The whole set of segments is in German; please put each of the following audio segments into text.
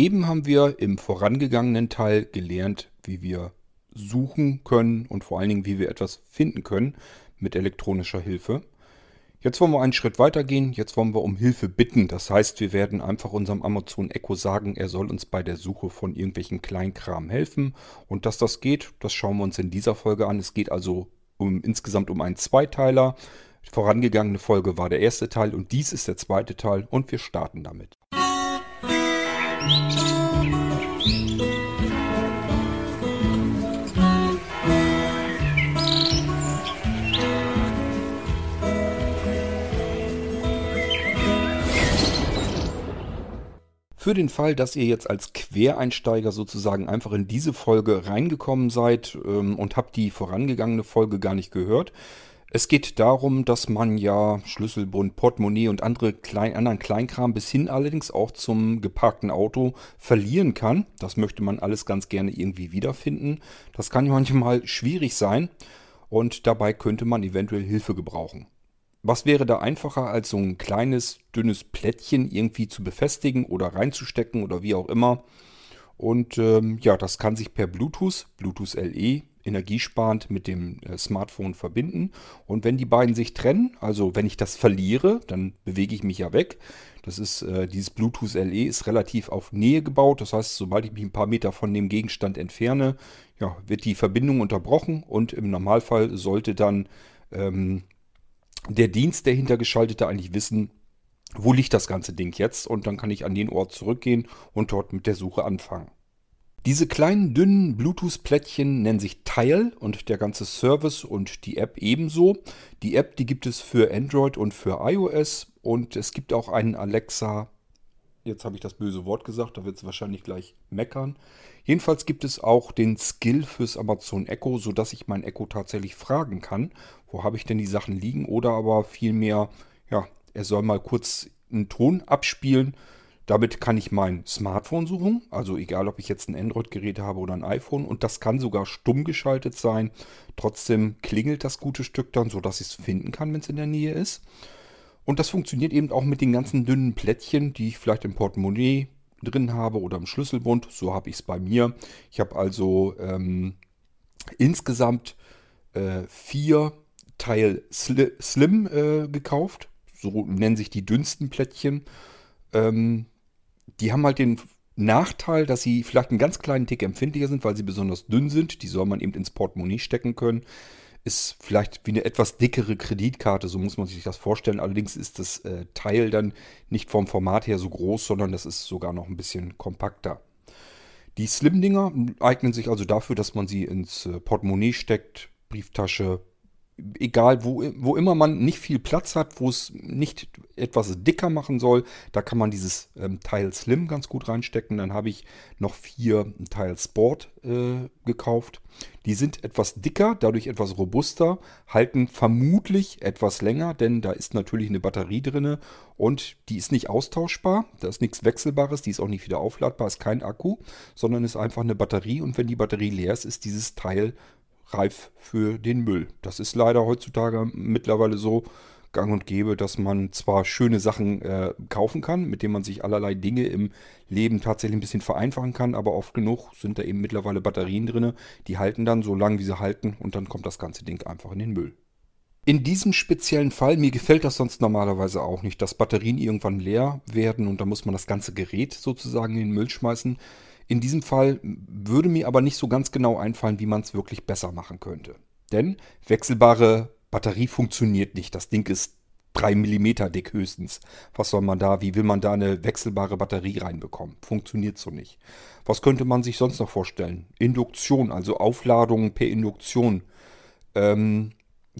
Eben haben wir im vorangegangenen Teil gelernt, wie wir suchen können und vor allen Dingen, wie wir etwas finden können mit elektronischer Hilfe. Jetzt wollen wir einen Schritt weiter gehen. Jetzt wollen wir um Hilfe bitten. Das heißt, wir werden einfach unserem Amazon Echo sagen, er soll uns bei der Suche von irgendwelchen Kleinkram helfen. Und dass das geht, das schauen wir uns in dieser Folge an. Es geht also um, insgesamt um einen Zweiteiler. Vorangegangene Folge war der erste Teil und dies ist der zweite Teil und wir starten damit. Für den Fall, dass ihr jetzt als Quereinsteiger sozusagen einfach in diese Folge reingekommen seid ähm, und habt die vorangegangene Folge gar nicht gehört, es geht darum, dass man ja Schlüsselbund, Portemonnaie und andere klein, anderen Kleinkram bis hin allerdings auch zum geparkten Auto verlieren kann. Das möchte man alles ganz gerne irgendwie wiederfinden. Das kann manchmal schwierig sein und dabei könnte man eventuell Hilfe gebrauchen. Was wäre da einfacher, als so ein kleines, dünnes Plättchen irgendwie zu befestigen oder reinzustecken oder wie auch immer? Und ähm, ja, das kann sich per Bluetooth, Bluetooth LE, energiesparend mit dem äh, Smartphone verbinden. Und wenn die beiden sich trennen, also wenn ich das verliere, dann bewege ich mich ja weg. Das ist, äh, dieses Bluetooth LE ist relativ auf Nähe gebaut. Das heißt, sobald ich mich ein paar Meter von dem Gegenstand entferne, ja, wird die Verbindung unterbrochen und im Normalfall sollte dann ähm, der Dienst, der hintergeschaltete, eigentlich wissen, wo liegt das ganze Ding jetzt und dann kann ich an den Ort zurückgehen und dort mit der Suche anfangen. Diese kleinen dünnen Bluetooth-Plättchen nennen sich Tile und der ganze Service und die App ebenso. Die App, die gibt es für Android und für iOS und es gibt auch einen Alexa. Jetzt habe ich das böse Wort gesagt, da wird es wahrscheinlich gleich meckern. Jedenfalls gibt es auch den Skill fürs Amazon Echo, sodass ich mein Echo tatsächlich fragen kann, wo habe ich denn die Sachen liegen oder aber vielmehr, ja, er soll mal kurz einen Ton abspielen damit kann ich mein Smartphone suchen, also egal ob ich jetzt ein Android-Gerät habe oder ein iPhone und das kann sogar stumm geschaltet sein. Trotzdem klingelt das gute Stück dann, sodass ich es finden kann, wenn es in der Nähe ist. Und das funktioniert eben auch mit den ganzen dünnen Plättchen, die ich vielleicht im Portemonnaie drin habe oder im Schlüsselbund. So habe ich es bei mir. Ich habe also ähm, insgesamt äh, vier Teil Sli Slim äh, gekauft. So nennen sich die dünnsten Plättchen. Ähm, die haben halt den Nachteil, dass sie vielleicht einen ganz kleinen Tick empfindlicher sind, weil sie besonders dünn sind. Die soll man eben ins Portemonnaie stecken können. Ist vielleicht wie eine etwas dickere Kreditkarte, so muss man sich das vorstellen. Allerdings ist das äh, Teil dann nicht vom Format her so groß, sondern das ist sogar noch ein bisschen kompakter. Die Slim-Dinger eignen sich also dafür, dass man sie ins äh, Portemonnaie steckt, Brieftasche, egal wo, wo immer man nicht viel Platz hat, wo es nicht etwas dicker machen soll, da kann man dieses ähm, Teil Slim ganz gut reinstecken. Dann habe ich noch vier Teil Sport äh, gekauft. Die sind etwas dicker, dadurch etwas robuster, halten vermutlich etwas länger, denn da ist natürlich eine Batterie drin und die ist nicht austauschbar. Da ist nichts Wechselbares, die ist auch nicht wieder aufladbar, ist kein Akku, sondern ist einfach eine Batterie und wenn die Batterie leer ist, ist dieses Teil reif für den Müll. Das ist leider heutzutage mittlerweile so gang und gäbe, dass man zwar schöne Sachen äh, kaufen kann, mit denen man sich allerlei Dinge im Leben tatsächlich ein bisschen vereinfachen kann, aber oft genug sind da eben mittlerweile Batterien drin, die halten dann so lange, wie sie halten und dann kommt das ganze Ding einfach in den Müll. In diesem speziellen Fall, mir gefällt das sonst normalerweise auch nicht, dass Batterien irgendwann leer werden und da muss man das ganze Gerät sozusagen in den Müll schmeißen. In diesem Fall würde mir aber nicht so ganz genau einfallen, wie man es wirklich besser machen könnte. Denn wechselbare Batterie funktioniert nicht. Das Ding ist 3 mm dick höchstens. Was soll man da, wie will man da eine wechselbare Batterie reinbekommen? Funktioniert so nicht. Was könnte man sich sonst noch vorstellen? Induktion, also Aufladung per Induktion. Ähm,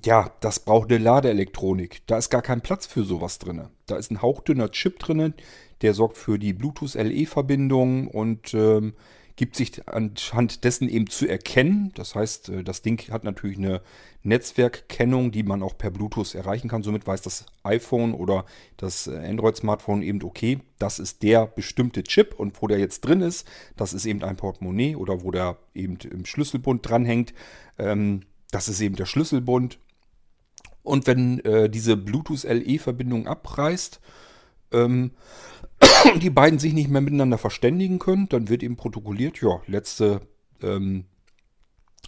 ja, das braucht eine Ladeelektronik. Da ist gar kein Platz für sowas drin. Da ist ein hauchdünner Chip drin, der sorgt für die Bluetooth-LE-Verbindung und ähm, gibt sich anhand dessen eben zu erkennen. Das heißt, äh, das Ding hat natürlich eine Netzwerkkennung, die man auch per Bluetooth erreichen kann. Somit weiß das iPhone oder das äh, Android-Smartphone eben, okay, das ist der bestimmte Chip und wo der jetzt drin ist, das ist eben ein Portemonnaie oder wo der eben im Schlüsselbund dranhängt, ähm, das ist eben der Schlüsselbund. Und wenn äh, diese Bluetooth-LE-Verbindung abreißt, ähm, und die beiden sich nicht mehr miteinander verständigen können, dann wird eben protokolliert, ja, letzte, ähm,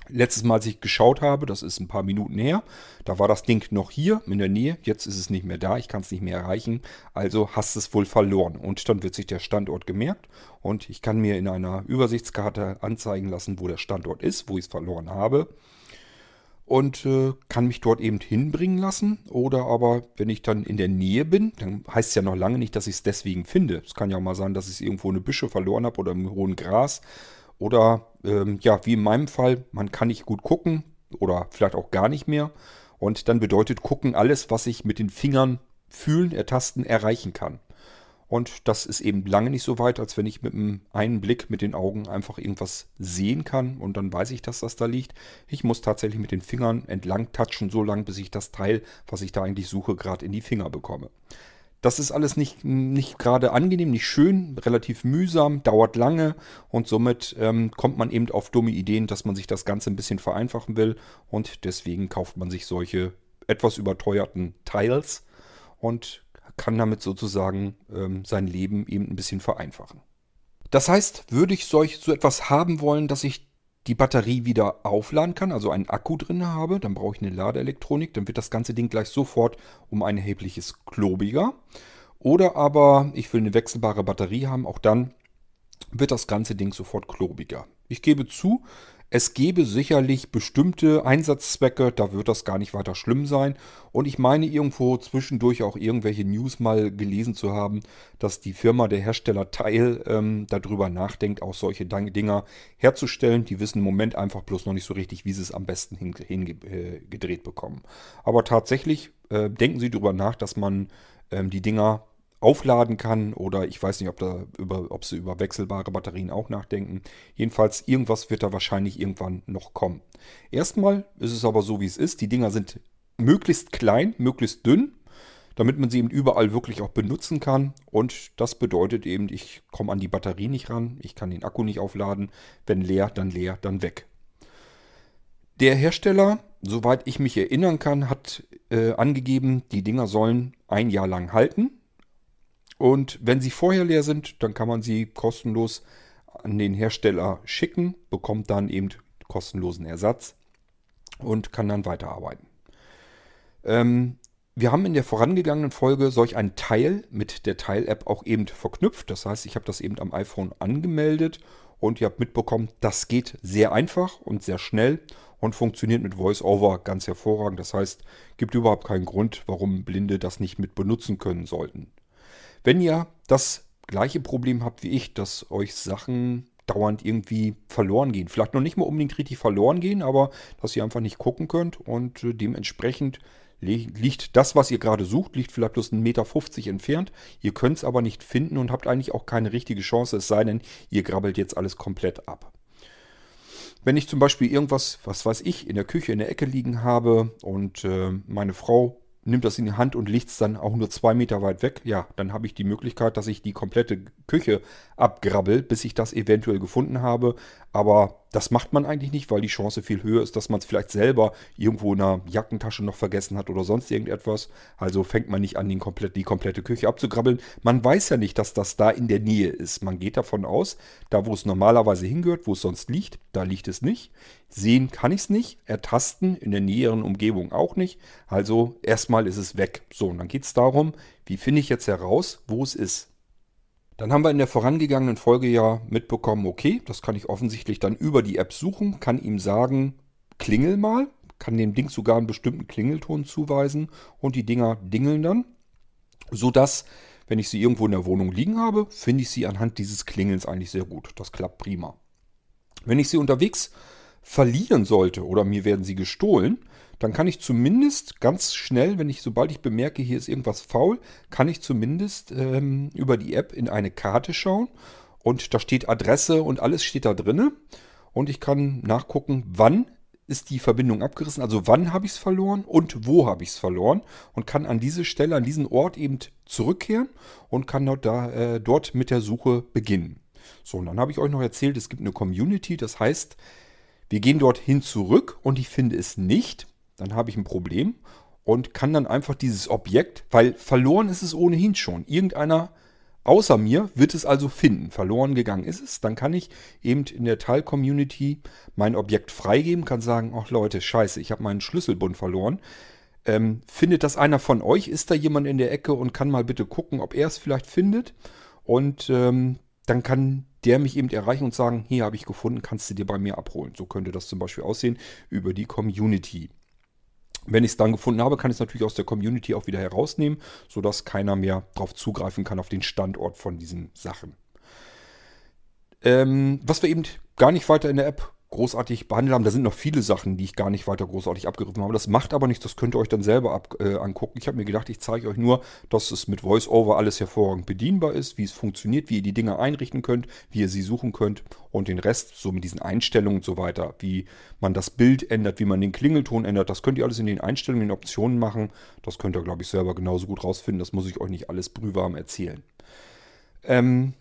letztes Mal, als ich geschaut habe, das ist ein paar Minuten her, da war das Ding noch hier in der Nähe, jetzt ist es nicht mehr da, ich kann es nicht mehr erreichen, also hast es wohl verloren. Und dann wird sich der Standort gemerkt und ich kann mir in einer Übersichtskarte anzeigen lassen, wo der Standort ist, wo ich es verloren habe und äh, kann mich dort eben hinbringen lassen. Oder aber, wenn ich dann in der Nähe bin, dann heißt es ja noch lange nicht, dass ich es deswegen finde. Es kann ja auch mal sein, dass ich irgendwo eine Büsche verloren habe oder im hohen Gras. Oder ähm, ja, wie in meinem Fall, man kann nicht gut gucken oder vielleicht auch gar nicht mehr. Und dann bedeutet gucken alles, was ich mit den Fingern fühlen, ertasten, erreichen kann. Und das ist eben lange nicht so weit, als wenn ich mit einem einen Blick mit den Augen einfach irgendwas sehen kann und dann weiß ich, dass das da liegt. Ich muss tatsächlich mit den Fingern entlang touchen, so lange, bis ich das Teil, was ich da eigentlich suche, gerade in die Finger bekomme. Das ist alles nicht, nicht gerade angenehm, nicht schön, relativ mühsam, dauert lange und somit ähm, kommt man eben auf dumme Ideen, dass man sich das Ganze ein bisschen vereinfachen will und deswegen kauft man sich solche etwas überteuerten Tiles und kann damit sozusagen ähm, sein Leben eben ein bisschen vereinfachen. Das heißt, würde ich solch so etwas haben wollen, dass ich die Batterie wieder aufladen kann, also einen Akku drin habe, dann brauche ich eine Ladeelektronik, dann wird das ganze Ding gleich sofort um ein erhebliches klobiger. Oder aber ich will eine wechselbare Batterie haben, auch dann wird das ganze Ding sofort klobiger. Ich gebe zu, es gäbe sicherlich bestimmte Einsatzzwecke, da wird das gar nicht weiter schlimm sein. Und ich meine irgendwo zwischendurch auch irgendwelche News mal gelesen zu haben, dass die Firma, der Hersteller Teil, ähm, darüber nachdenkt, auch solche Dinger herzustellen. Die wissen im Moment einfach bloß noch nicht so richtig, wie sie es am besten hingedreht hin, äh, bekommen. Aber tatsächlich äh, denken sie darüber nach, dass man ähm, die Dinger aufladen kann oder ich weiß nicht, ob, da über, ob sie über wechselbare Batterien auch nachdenken. Jedenfalls, irgendwas wird da wahrscheinlich irgendwann noch kommen. Erstmal ist es aber so, wie es ist. Die Dinger sind möglichst klein, möglichst dünn, damit man sie eben überall wirklich auch benutzen kann. Und das bedeutet eben, ich komme an die Batterie nicht ran, ich kann den Akku nicht aufladen. Wenn leer, dann leer, dann weg. Der Hersteller, soweit ich mich erinnern kann, hat äh, angegeben, die Dinger sollen ein Jahr lang halten. Und wenn sie vorher leer sind, dann kann man sie kostenlos an den Hersteller schicken, bekommt dann eben kostenlosen Ersatz und kann dann weiterarbeiten. Ähm, wir haben in der vorangegangenen Folge solch ein Teil mit der Teil-App auch eben verknüpft. Das heißt, ich habe das eben am iPhone angemeldet und ihr habt mitbekommen, das geht sehr einfach und sehr schnell und funktioniert mit VoiceOver ganz hervorragend. Das heißt, gibt überhaupt keinen Grund, warum Blinde das nicht mit benutzen können sollten. Wenn ihr das gleiche Problem habt wie ich, dass euch Sachen dauernd irgendwie verloren gehen, vielleicht noch nicht mal unbedingt richtig verloren gehen, aber dass ihr einfach nicht gucken könnt und äh, dementsprechend liegt das, was ihr gerade sucht, liegt vielleicht bloß 1,50 Meter entfernt. Ihr könnt es aber nicht finden und habt eigentlich auch keine richtige Chance, es sei denn, ihr grabbelt jetzt alles komplett ab. Wenn ich zum Beispiel irgendwas, was weiß ich, in der Küche in der Ecke liegen habe und äh, meine Frau nimmt das in die Hand und legt es dann auch nur zwei Meter weit weg, ja, dann habe ich die Möglichkeit, dass ich die komplette Küche abgrabbel, bis ich das eventuell gefunden habe. Aber das macht man eigentlich nicht, weil die Chance viel höher ist, dass man es vielleicht selber irgendwo in einer Jackentasche noch vergessen hat oder sonst irgendetwas. Also fängt man nicht an, die komplette, die komplette Küche abzugrabbeln. Man weiß ja nicht, dass das da in der Nähe ist. Man geht davon aus, da wo es normalerweise hingehört, wo es sonst liegt, da liegt es nicht. Sehen kann ich es nicht, ertasten in der näheren Umgebung auch nicht. Also erstmal ist es weg. So, und dann geht es darum, wie finde ich jetzt heraus, wo es ist. Dann haben wir in der vorangegangenen Folge ja mitbekommen, okay, das kann ich offensichtlich dann über die App suchen, kann ihm sagen, klingel mal, kann dem Ding sogar einen bestimmten Klingelton zuweisen und die Dinger dingeln dann, sodass, wenn ich sie irgendwo in der Wohnung liegen habe, finde ich sie anhand dieses Klingelns eigentlich sehr gut. Das klappt prima. Wenn ich sie unterwegs verlieren sollte oder mir werden sie gestohlen, dann kann ich zumindest ganz schnell, wenn ich, sobald ich bemerke, hier ist irgendwas faul, kann ich zumindest ähm, über die App in eine Karte schauen und da steht Adresse und alles steht da drinne und ich kann nachgucken, wann ist die Verbindung abgerissen, also wann habe ich es verloren und wo habe ich es verloren und kann an diese Stelle, an diesen Ort eben zurückkehren und kann dort, da, äh, dort mit der Suche beginnen. So, und dann habe ich euch noch erzählt, es gibt eine Community, das heißt, wir gehen dorthin zurück und ich finde es nicht. Dann habe ich ein Problem und kann dann einfach dieses Objekt, weil verloren ist es ohnehin schon. Irgendeiner außer mir wird es also finden. Verloren gegangen ist es. Dann kann ich eben in der Teil-Community mein Objekt freigeben, kann sagen, ach Leute, scheiße, ich habe meinen Schlüsselbund verloren. Ähm, findet das einer von euch? Ist da jemand in der Ecke und kann mal bitte gucken, ob er es vielleicht findet? Und ähm, dann kann der mich eben erreichen und sagen, hier habe ich gefunden, kannst du dir bei mir abholen. So könnte das zum Beispiel aussehen über die Community. Wenn ich es dann gefunden habe, kann ich es natürlich aus der Community auch wieder herausnehmen, sodass keiner mehr darauf zugreifen kann, auf den Standort von diesen Sachen. Ähm, was wir eben gar nicht weiter in der App großartig behandelt haben. Da sind noch viele Sachen, die ich gar nicht weiter großartig abgegriffen habe. Das macht aber nichts, das könnt ihr euch dann selber ab, äh, angucken. Ich habe mir gedacht, ich zeige euch nur, dass es mit VoiceOver alles hervorragend bedienbar ist, wie es funktioniert, wie ihr die Dinge einrichten könnt, wie ihr sie suchen könnt und den Rest, so mit diesen Einstellungen und so weiter, wie man das Bild ändert, wie man den Klingelton ändert, das könnt ihr alles in den Einstellungen, in den Optionen machen. Das könnt ihr, glaube ich, selber genauso gut rausfinden. Das muss ich euch nicht alles brühwarm erzählen. Ähm,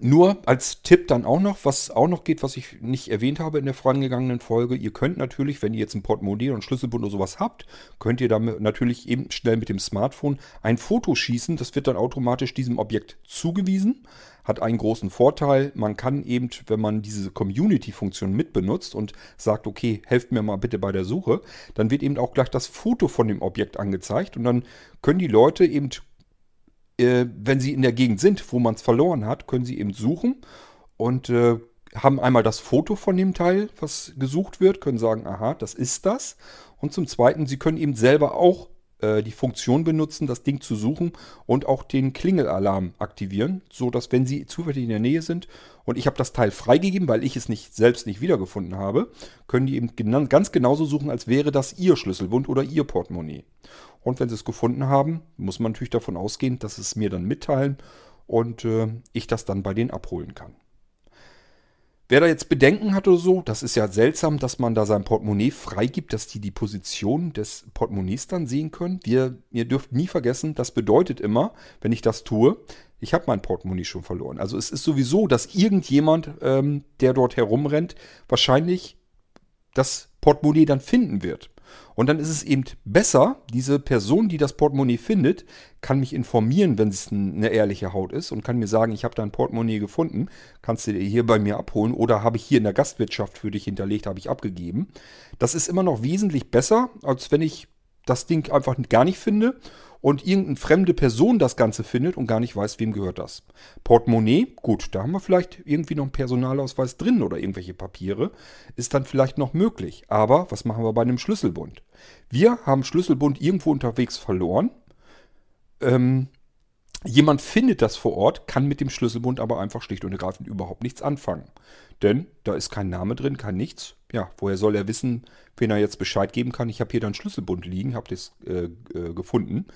nur als Tipp dann auch noch, was auch noch geht, was ich nicht erwähnt habe in der vorangegangenen Folge. Ihr könnt natürlich, wenn ihr jetzt ein Portemonnaie und Schlüsselbund oder sowas habt, könnt ihr damit natürlich eben schnell mit dem Smartphone ein Foto schießen. Das wird dann automatisch diesem Objekt zugewiesen. Hat einen großen Vorteil. Man kann eben, wenn man diese Community-Funktion mitbenutzt und sagt, okay, helft mir mal bitte bei der Suche, dann wird eben auch gleich das Foto von dem Objekt angezeigt und dann können die Leute eben äh, wenn sie in der Gegend sind, wo man es verloren hat, können sie eben suchen und äh, haben einmal das Foto von dem Teil, was gesucht wird, können sagen, aha, das ist das. Und zum Zweiten, sie können eben selber auch äh, die Funktion benutzen, das Ding zu suchen und auch den Klingelalarm aktivieren, so dass wenn sie zufällig in der Nähe sind und ich habe das Teil freigegeben, weil ich es nicht selbst nicht wiedergefunden habe, können die eben ganz genauso suchen, als wäre das ihr Schlüsselbund oder ihr Portemonnaie. Und wenn sie es gefunden haben, muss man natürlich davon ausgehen, dass es mir dann mitteilen und äh, ich das dann bei denen abholen kann. Wer da jetzt Bedenken hat oder so, das ist ja seltsam, dass man da sein Portemonnaie freigibt, dass die die Position des Portemonnaies dann sehen können. Wir, ihr dürft nie vergessen, das bedeutet immer, wenn ich das tue, ich habe mein Portemonnaie schon verloren. Also es ist sowieso, dass irgendjemand, ähm, der dort herumrennt, wahrscheinlich das Portemonnaie dann finden wird. Und dann ist es eben besser, diese Person, die das Portemonnaie findet, kann mich informieren, wenn es eine ehrliche Haut ist und kann mir sagen, ich habe da ein Portemonnaie gefunden, kannst du dir hier bei mir abholen oder habe ich hier in der Gastwirtschaft für dich hinterlegt, habe ich abgegeben. Das ist immer noch wesentlich besser, als wenn ich das Ding einfach gar nicht finde und irgendeine fremde Person das Ganze findet und gar nicht weiß, wem gehört das. Portemonnaie, gut, da haben wir vielleicht irgendwie noch einen Personalausweis drin oder irgendwelche Papiere, ist dann vielleicht noch möglich. Aber was machen wir bei einem Schlüsselbund? Wir haben Schlüsselbund irgendwo unterwegs verloren. Ähm, jemand findet das vor Ort, kann mit dem Schlüsselbund aber einfach schlicht und ergreifend überhaupt nichts anfangen. Denn da ist kein Name drin, kein nichts. Ja, woher soll er wissen, wen er jetzt Bescheid geben kann? Ich habe hier deinen Schlüsselbund liegen, habe das äh, äh, gefunden.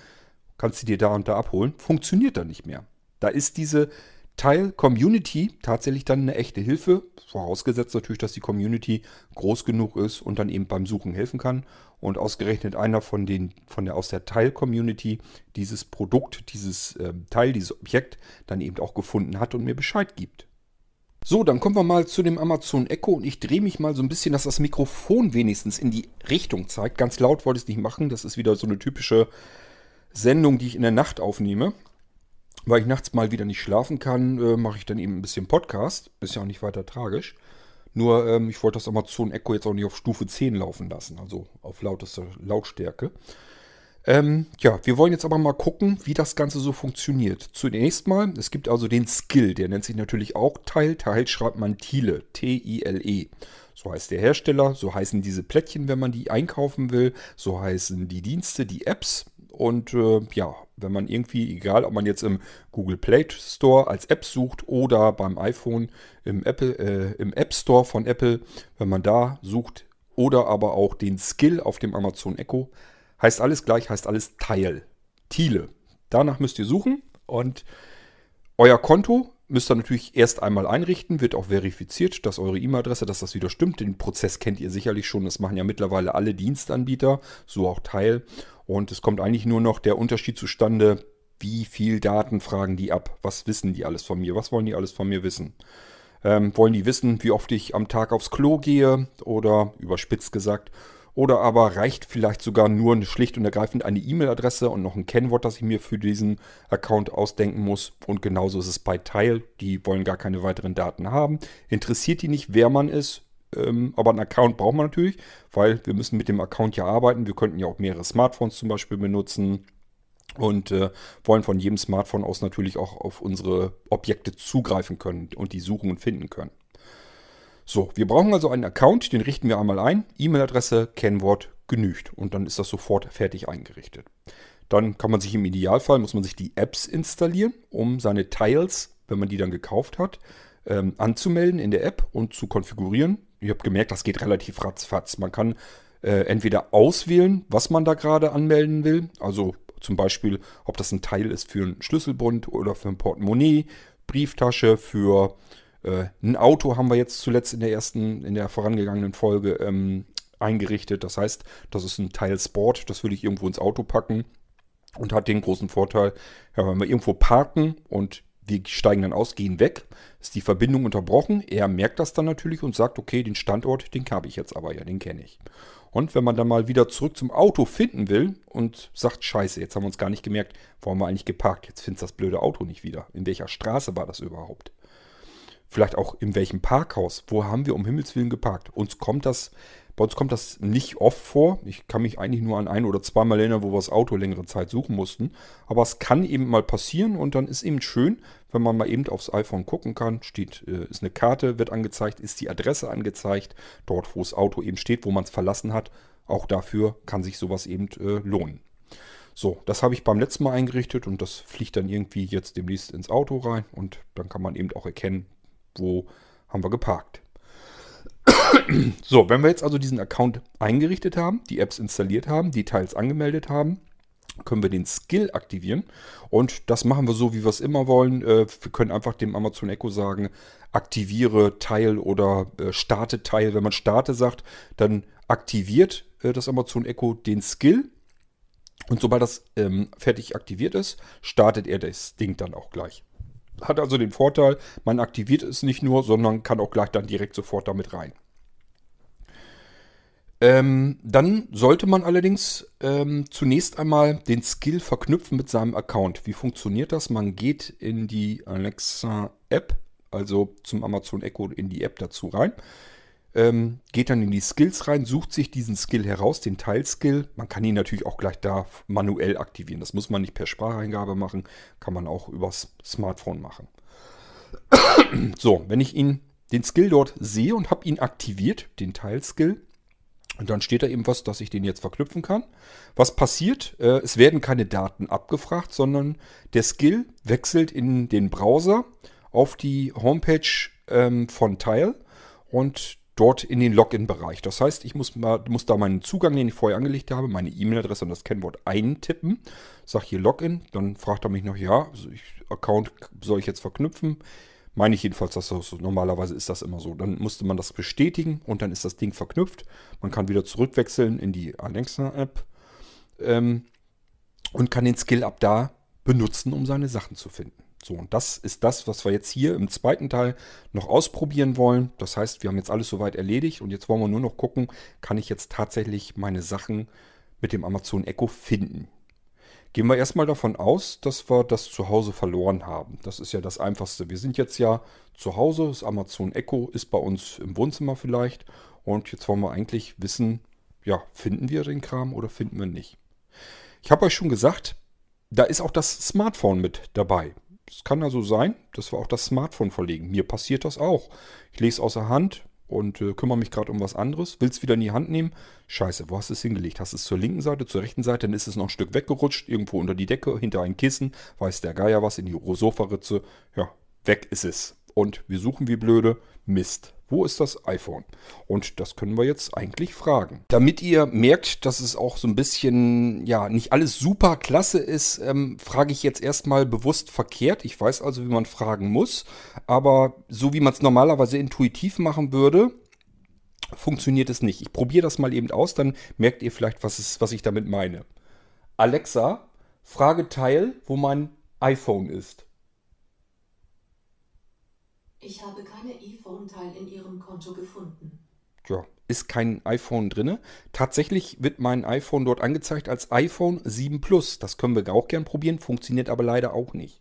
Kannst du dir da und da abholen? Funktioniert dann nicht mehr. Da ist diese Teil-Community tatsächlich dann eine echte Hilfe. Vorausgesetzt natürlich, dass die Community groß genug ist und dann eben beim Suchen helfen kann. Und ausgerechnet einer von den, von der, aus der Teil-Community dieses Produkt, dieses äh, Teil, dieses Objekt dann eben auch gefunden hat und mir Bescheid gibt. So, dann kommen wir mal zu dem Amazon Echo und ich drehe mich mal so ein bisschen, dass das Mikrofon wenigstens in die Richtung zeigt. Ganz laut wollte ich es nicht machen. Das ist wieder so eine typische Sendung, die ich in der Nacht aufnehme. Weil ich nachts mal wieder nicht schlafen kann, äh, mache ich dann eben ein bisschen Podcast. Ist ja auch nicht weiter tragisch. Nur, ähm, ich wollte das Amazon Echo jetzt auch nicht auf Stufe 10 laufen lassen, also auf lautester Lautstärke. Ähm, ja, wir wollen jetzt aber mal gucken, wie das Ganze so funktioniert. Zunächst mal, es gibt also den Skill, der nennt sich natürlich auch Teil. Teil schreibt man Thiele, T-I-L-E. So heißt der Hersteller, so heißen diese Plättchen, wenn man die einkaufen will, so heißen die Dienste, die Apps. Und äh, ja, wenn man irgendwie, egal ob man jetzt im Google Play Store als App sucht oder beim iPhone im, Apple, äh, im App Store von Apple, wenn man da sucht oder aber auch den Skill auf dem Amazon Echo, Heißt alles gleich, heißt alles Teil. Thiele. Danach müsst ihr suchen und euer Konto müsst ihr natürlich erst einmal einrichten, wird auch verifiziert, dass eure E-Mail-Adresse, dass das wieder stimmt. Den Prozess kennt ihr sicherlich schon, das machen ja mittlerweile alle Dienstanbieter, so auch Teil. Und es kommt eigentlich nur noch der Unterschied zustande, wie viel Daten fragen die ab, was wissen die alles von mir, was wollen die alles von mir wissen. Ähm, wollen die wissen, wie oft ich am Tag aufs Klo gehe oder überspitzt gesagt, Oder aber reicht vielleicht sogar nur schlicht und ergreifend eine E-Mail-Adresse und noch ein Kennwort, das ich mir für diesen Account ausdenken muss. Und genauso ist es bei Tile. Die wollen gar keine weiteren Daten haben. Interessiert die nicht, wer man ist. Ähm, aber einen Account braucht man natürlich, weil wir müssen mit dem Account ja arbeiten. Wir könnten ja auch mehrere Smartphones zum Beispiel benutzen und äh, wollen von jedem Smartphone aus natürlich auch auf unsere Objekte zugreifen können und die suchen und finden können. So, wir brauchen also einen Account, den richten wir einmal ein. E-Mail-Adresse, Kennwort genügt und dann ist das sofort fertig eingerichtet. Dann kann man sich im Idealfall, muss man sich die Apps installieren, um seine Tiles, wenn man die dann gekauft hat, ähm, anzumelden in der App und zu konfigurieren. Ich habe gemerkt, das geht relativ ratzfatz. Man kann äh, entweder auswählen, was man da gerade anmelden will. Also zum Beispiel, ob das ein Teil ist für einen Schlüsselbund oder für ein Portemonnaie, Brieftasche, für äh, ein Auto haben wir jetzt zuletzt in der ersten, in der vorangegangenen Folge ähm, eingerichtet. Das heißt, das ist ein Teil Sport, das will ich irgendwo ins Auto packen und hat den großen Vorteil, ja, wenn wir irgendwo parken und wir steigen dann aus, gehen weg, ist die Verbindung unterbrochen. Er merkt das dann natürlich und sagt, okay, den Standort, den habe ich jetzt aber ja, den kenne ich. Und wenn man dann mal wieder zurück zum Auto finden will und sagt, scheiße, jetzt haben wir uns gar nicht gemerkt, wo haben wir eigentlich geparkt? Jetzt findest das blöde Auto nicht wieder. In welcher Straße war das überhaupt? Vielleicht auch in welchem Parkhaus? Wo haben wir um Himmels Willen geparkt? Uns kommt das bei uns kommt das nicht oft vor. Ich kann mich eigentlich nur an ein oder zweimal erinnern, wo wir das Auto längere Zeit suchen mussten. Aber es kann eben mal passieren und dann ist eben schön, wenn man mal eben aufs iPhone gucken kann. Steht, äh, ist eine Karte, wird angezeigt, ist die Adresse angezeigt, dort wo das Auto eben steht, wo man es verlassen hat. Auch dafür kann sich sowas eben äh, lohnen. So, das habe ich beim letzten Mal eingerichtet und das fliegt dann irgendwie jetzt demnächst ins Auto rein und dann kann man eben auch erkennen, wo haben wir geparkt. So, wenn wir jetzt also diesen Account eingerichtet haben, die Apps installiert haben, die Teils angemeldet haben, können wir den Skill aktivieren. Und das machen wir so, wie wir es immer wollen. Äh, wir können einfach dem Amazon Echo sagen, aktiviere Teil oder äh, starte Teil. Wenn man starte sagt, dann aktiviert äh, das Amazon Echo den Skill. Und sobald das ähm, fertig aktiviert ist, startet er das Ding dann auch gleich. Hat also den Vorteil, man aktiviert es nicht nur, sondern kann auch gleich dann direkt sofort damit rein. Ähm, dann sollte man allerdings ähm, zunächst einmal den Skill verknüpfen mit seinem Account. Wie funktioniert das? Man geht in die Alexa App, also zum Amazon Echo in die App dazu rein, ähm, geht dann in die Skills rein, sucht sich diesen Skill heraus, den Teilskill. Man kann ihn natürlich auch gleich da manuell aktivieren. Das muss man nicht per Spracheingabe machen, kann man auch übers Smartphone machen. so, wenn ich ihn den Skill dort sehe und habe ihn aktiviert, den Teilskill, und dann steht da eben was, dass ich den jetzt verknüpfen kann. Was passiert? Äh, es werden keine Daten abgefragt, sondern der Skill wechselt in den Browser auf die Homepage ähm, von Tile und dort in den Login-Bereich. Das heißt, ich muss, mal, muss da meinen Zugang, den ich vorher angelegt habe, meine E-Mail-Adresse und das Kennwort eintippen. Sag hier Login, dann fragt er mich noch, ja, ich, Account soll ich jetzt verknüpfen? Meine ich jedenfalls, dass das normalerweise ist das immer so. Dann musste man das bestätigen und dann ist das Ding verknüpft. Man kann wieder zurückwechseln in die Alexa-App ähm, und kann den Skill ab da benutzen, um seine Sachen zu finden. So, und das ist das, was wir jetzt hier im zweiten Teil noch ausprobieren wollen. Das heißt, wir haben jetzt alles soweit erledigt und jetzt wollen wir nur noch gucken, kann ich jetzt tatsächlich meine Sachen mit dem Amazon Echo finden. Gehen wir erstmal davon aus, dass wir das zu Hause verloren haben. Das ist ja das Einfachste. Wir sind jetzt ja zu Hause, das Amazon Echo ist bei uns im Wohnzimmer vielleicht. Und jetzt wollen wir eigentlich wissen, ja, finden wir den Kram oder finden wir nicht. Ich habe euch schon gesagt, da ist auch das Smartphone mit dabei. Es kann also sein, dass wir auch das Smartphone verlegen. Mir passiert das auch. Ich lese außer Hand, und äh, kümmere mich gerade um was anderes. Willst es wieder in die Hand nehmen? Scheiße, wo hast du es hingelegt? Hast du es zur linken Seite, zur rechten Seite? Dann ist es noch ein Stück weggerutscht, irgendwo unter die Decke, hinter ein Kissen. Weiß der Geier was, in die Sofaritze. Ja, weg ist es. Und wir suchen wie blöde. Mist. Wo ist das iPhone? Und das können wir jetzt eigentlich fragen. Damit ihr merkt, dass es auch so ein bisschen, ja, nicht alles super klasse ist, ähm, frage ich jetzt erstmal bewusst verkehrt. Ich weiß also, wie man fragen muss. Aber so wie man es normalerweise intuitiv machen würde, funktioniert es nicht. Ich probiere das mal eben aus, dann merkt ihr vielleicht, was, ist, was ich damit meine. Alexa, frage Teil, wo mein iPhone ist. Ich habe keine iPhone-Teil in Ihrem Konto gefunden. ja, ist kein iPhone drin. Tatsächlich wird mein iPhone dort angezeigt als iPhone 7 Plus. Das können wir auch gern probieren, funktioniert aber leider auch nicht.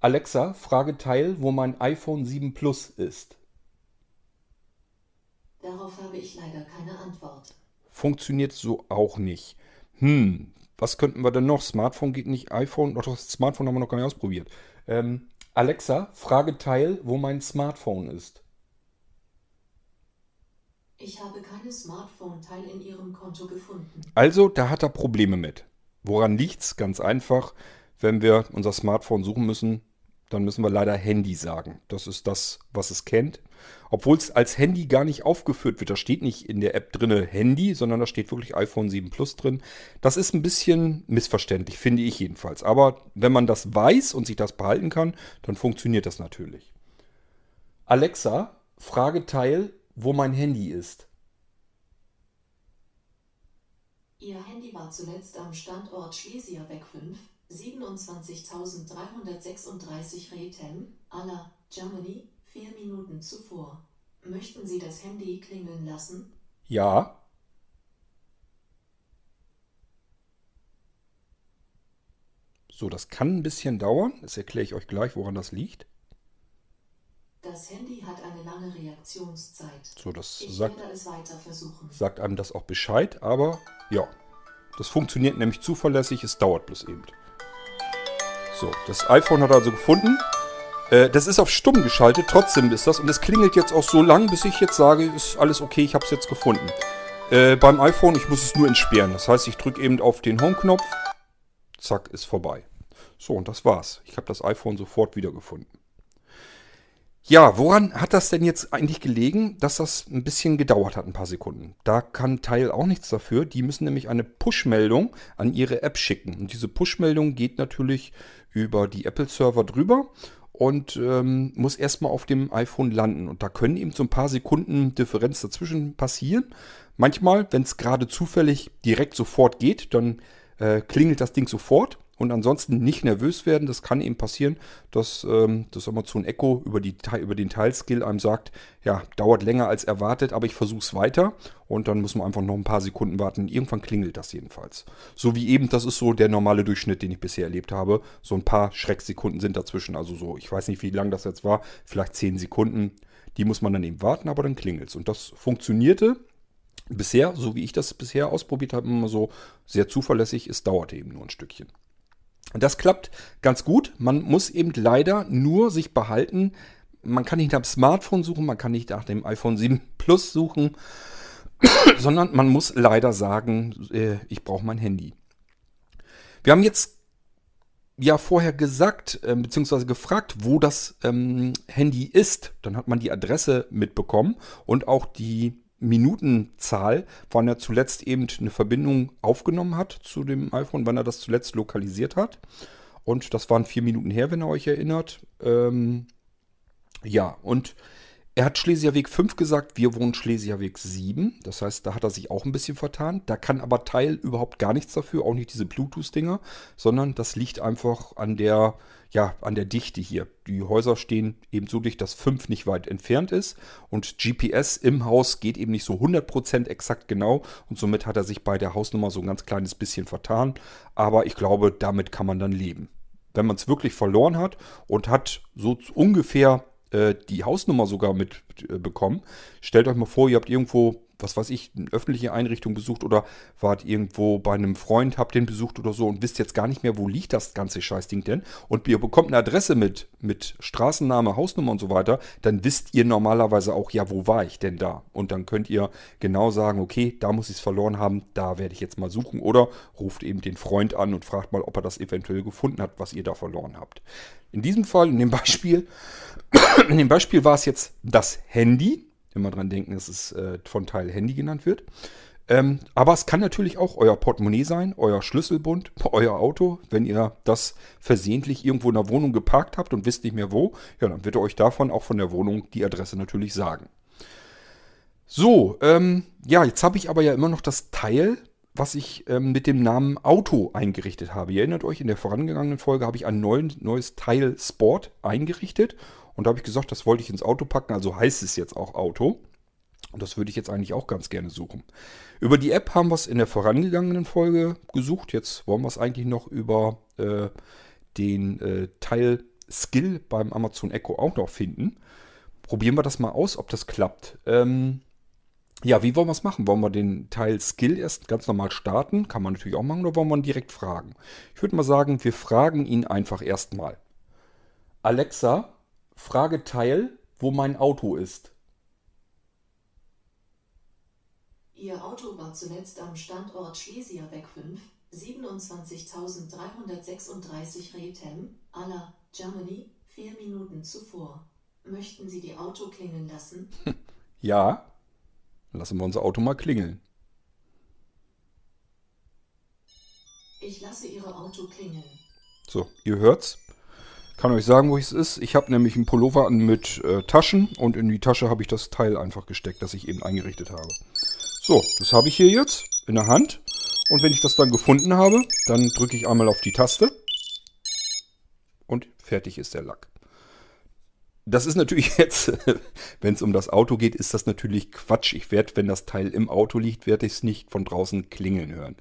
Alexa, frage Teil, wo mein iPhone 7 Plus ist. Darauf habe ich leider keine Antwort. Funktioniert so auch nicht. Hm, was könnten wir denn noch? Smartphone geht nicht, iPhone, doch das Smartphone haben wir noch gar nicht ausprobiert. Ähm, Alexa, frage Teil, wo mein Smartphone ist. Ich habe keine Smartphone-Teil in Ihrem Konto gefunden. Also, da hat er Probleme mit. Woran liegt's? Ganz einfach. Wenn wir unser Smartphone suchen müssen, dann müssen wir leider Handy sagen. Das ist das, was es kennt. Obwohl es als Handy gar nicht aufgeführt wird. Da steht nicht in der App drinne Handy, sondern da steht wirklich iPhone 7 Plus drin. Das ist ein bisschen missverständlich, finde ich jedenfalls. Aber wenn man das weiß und sich das behalten kann, dann funktioniert das natürlich. Alexa, Frageteil, wo mein Handy ist. Ihr Handy war zuletzt am Standort Schlesierweg 5, 27.336 Rethem, Aller, Germany, vier Minuten zuvor. Möchten Sie das Handy klingeln lassen? Ja. So, das kann ein bisschen dauern. Das erkläre ich euch gleich, woran das liegt. Das Handy hat eine lange Reaktionszeit. So, das Ich sagt, werde es weiter versuchen. sagt einem das auch Bescheid, aber ja, das funktioniert nämlich zuverlässig, es dauert bloß eben. So, das iPhone hat er also gefunden. Äh, das ist auf stumm geschaltet, trotzdem ist das. Und es klingelt jetzt auch so lang, bis ich jetzt sage, ist alles okay, ich habe es jetzt gefunden. Äh, beim iPhone, ich muss es nur entsperren. Das heißt, ich drücke eben auf den Home-Knopf. Zack, ist vorbei. So, und das war's. Ich habe das iPhone sofort wiedergefunden. Ja, woran hat das denn jetzt eigentlich gelegen, dass das ein bisschen gedauert hat, ein paar Sekunden? Da kann Teil auch nichts dafür. Die müssen nämlich eine Push-Meldung an ihre App schicken. Und diese Push-Meldung geht natürlich über die Apple-Server drüber und ähm, muss erstmal auf dem iPhone landen. Und da können eben so ein paar Sekunden Differenz dazwischen passieren. Manchmal, wenn es gerade zufällig direkt sofort geht, dann äh, klingelt das Ding sofort. Und ansonsten nicht nervös werden. Das kann eben passieren, dass ähm, das Amazon Echo über, die, über den Teilskill einem sagt, ja, dauert länger als erwartet, aber ich versuche es weiter. Und dann muss man einfach noch ein paar Sekunden warten. Irgendwann klingelt das jedenfalls. So wie eben, das ist so der normale Durchschnitt, den ich bisher erlebt habe. So ein paar Schrecksekunden sind dazwischen. Also so, ich weiß nicht, wie lang das jetzt war. Vielleicht 10 Sekunden. Die muss man dann eben warten, aber dann klingelt es. Und das funktionierte bisher, so wie ich das bisher ausprobiert habe, immer so sehr zuverlässig. Es dauerte eben nur ein Stückchen. Das klappt ganz gut. Man muss eben leider nur sich behalten. Man kann nicht nach dem Smartphone suchen, man kann nicht nach dem iPhone 7 Plus suchen, sondern man muss leider sagen, äh, ich brauche mein Handy. Wir haben jetzt ja vorher gesagt, äh, beziehungsweise gefragt, wo das ähm, Handy ist. Dann hat man die Adresse mitbekommen und auch die Minutenzahl, wann er zuletzt eben eine Verbindung aufgenommen hat zu dem iPhone, wann er das zuletzt lokalisiert hat. Und das waren vier Minuten her, wenn ihr euch erinnert. Ähm, ja, und er hat Schlesierweg 5 gesagt, wir wohnen Schlesierweg 7. Das heißt, da hat er sich auch ein bisschen vertan. Da kann aber Teil überhaupt gar nichts dafür, auch nicht diese Bluetooth-Dinger, sondern das liegt einfach an der, ja, an der Dichte hier. Die Häuser stehen eben so dicht, dass 5 nicht weit entfernt ist und GPS im Haus geht eben nicht so 100% exakt genau und somit hat er sich bei der Hausnummer so ein ganz kleines bisschen vertan. Aber ich glaube, damit kann man dann leben. Wenn man es wirklich verloren hat und hat so ungefähr äh, die Hausnummer sogar mitbekommen. Stellt euch mal vor, ihr habt irgendwo, was weiß ich, eine öffentliche Einrichtung besucht oder wart irgendwo bei einem Freund, habt den besucht oder so und wisst jetzt gar nicht mehr, wo liegt das ganze Scheißding denn. Und ihr bekommt eine Adresse mit, mit Straßenname, Hausnummer und so weiter, dann wisst ihr normalerweise auch, ja, wo war ich denn da? Und dann könnt ihr genau sagen, okay, da muss ich es verloren haben, da werde ich jetzt mal suchen. Oder ruft eben den Freund an und fragt mal, ob er das eventuell gefunden hat, was ihr da verloren habt. In diesem Fall, in dem Beispiel, in dem Beispiel war es jetzt das Handy. Immer dran denken, dass es äh, von Teil Handy genannt wird. Ähm, aber es kann natürlich auch euer Portemonnaie sein, euer Schlüsselbund, euer Auto. Wenn ihr das versehentlich irgendwo in der Wohnung geparkt habt und wisst nicht mehr wo, ja, dann wird er euch davon auch von der Wohnung die Adresse natürlich sagen. So, ähm, ja, jetzt habe ich aber ja immer noch das Teil, was ich ähm, mit dem Namen Auto eingerichtet habe. Ihr erinnert euch, in der vorangegangenen Folge habe ich ein neuen, neues Teil Sport eingerichtet und da habe ich gesagt, das wollte ich ins Auto packen, also heißt es jetzt auch Auto. Und das würde ich jetzt eigentlich auch ganz gerne suchen. Über die App haben wir es in der vorangegangenen Folge gesucht. Jetzt wollen wir es eigentlich noch über äh, den äh, Teil Skill beim Amazon Echo auch noch finden. Probieren wir das mal aus, ob das klappt. Ähm, ja, wie wollen wir es machen? Wollen wir den Teil Skill erst ganz normal starten? Kann man natürlich auch machen, oder wollen wir ihn direkt fragen? Ich würde mal sagen, wir fragen ihn einfach erstmal. Alexa, frage Teil, wo mein Auto ist. Ihr Auto war zuletzt am Standort Schlesierbeck 5, 27.336 Rethem, Aller, Germany, vier Minuten zuvor. Möchten Sie die Auto klingeln lassen? Ja, lassen wir unser Auto mal klingeln. Ich lasse Ihre Auto klingeln. So, ihr hört's. Kann euch sagen, wo es ist. Ich habe nämlich einen Pullover an mit äh, Taschen und in die Tasche habe ich das Teil einfach gesteckt, das ich eben eingerichtet habe. So, das habe ich hier jetzt in der Hand. Und wenn ich das dann gefunden habe, dann drücke ich einmal auf die Taste. Und fertig ist der Lack. Das ist natürlich jetzt, wenn es um das Auto geht, ist das natürlich Quatsch. Ich werde, wenn das Teil im Auto liegt, werde ich es nicht von draußen klingeln hören.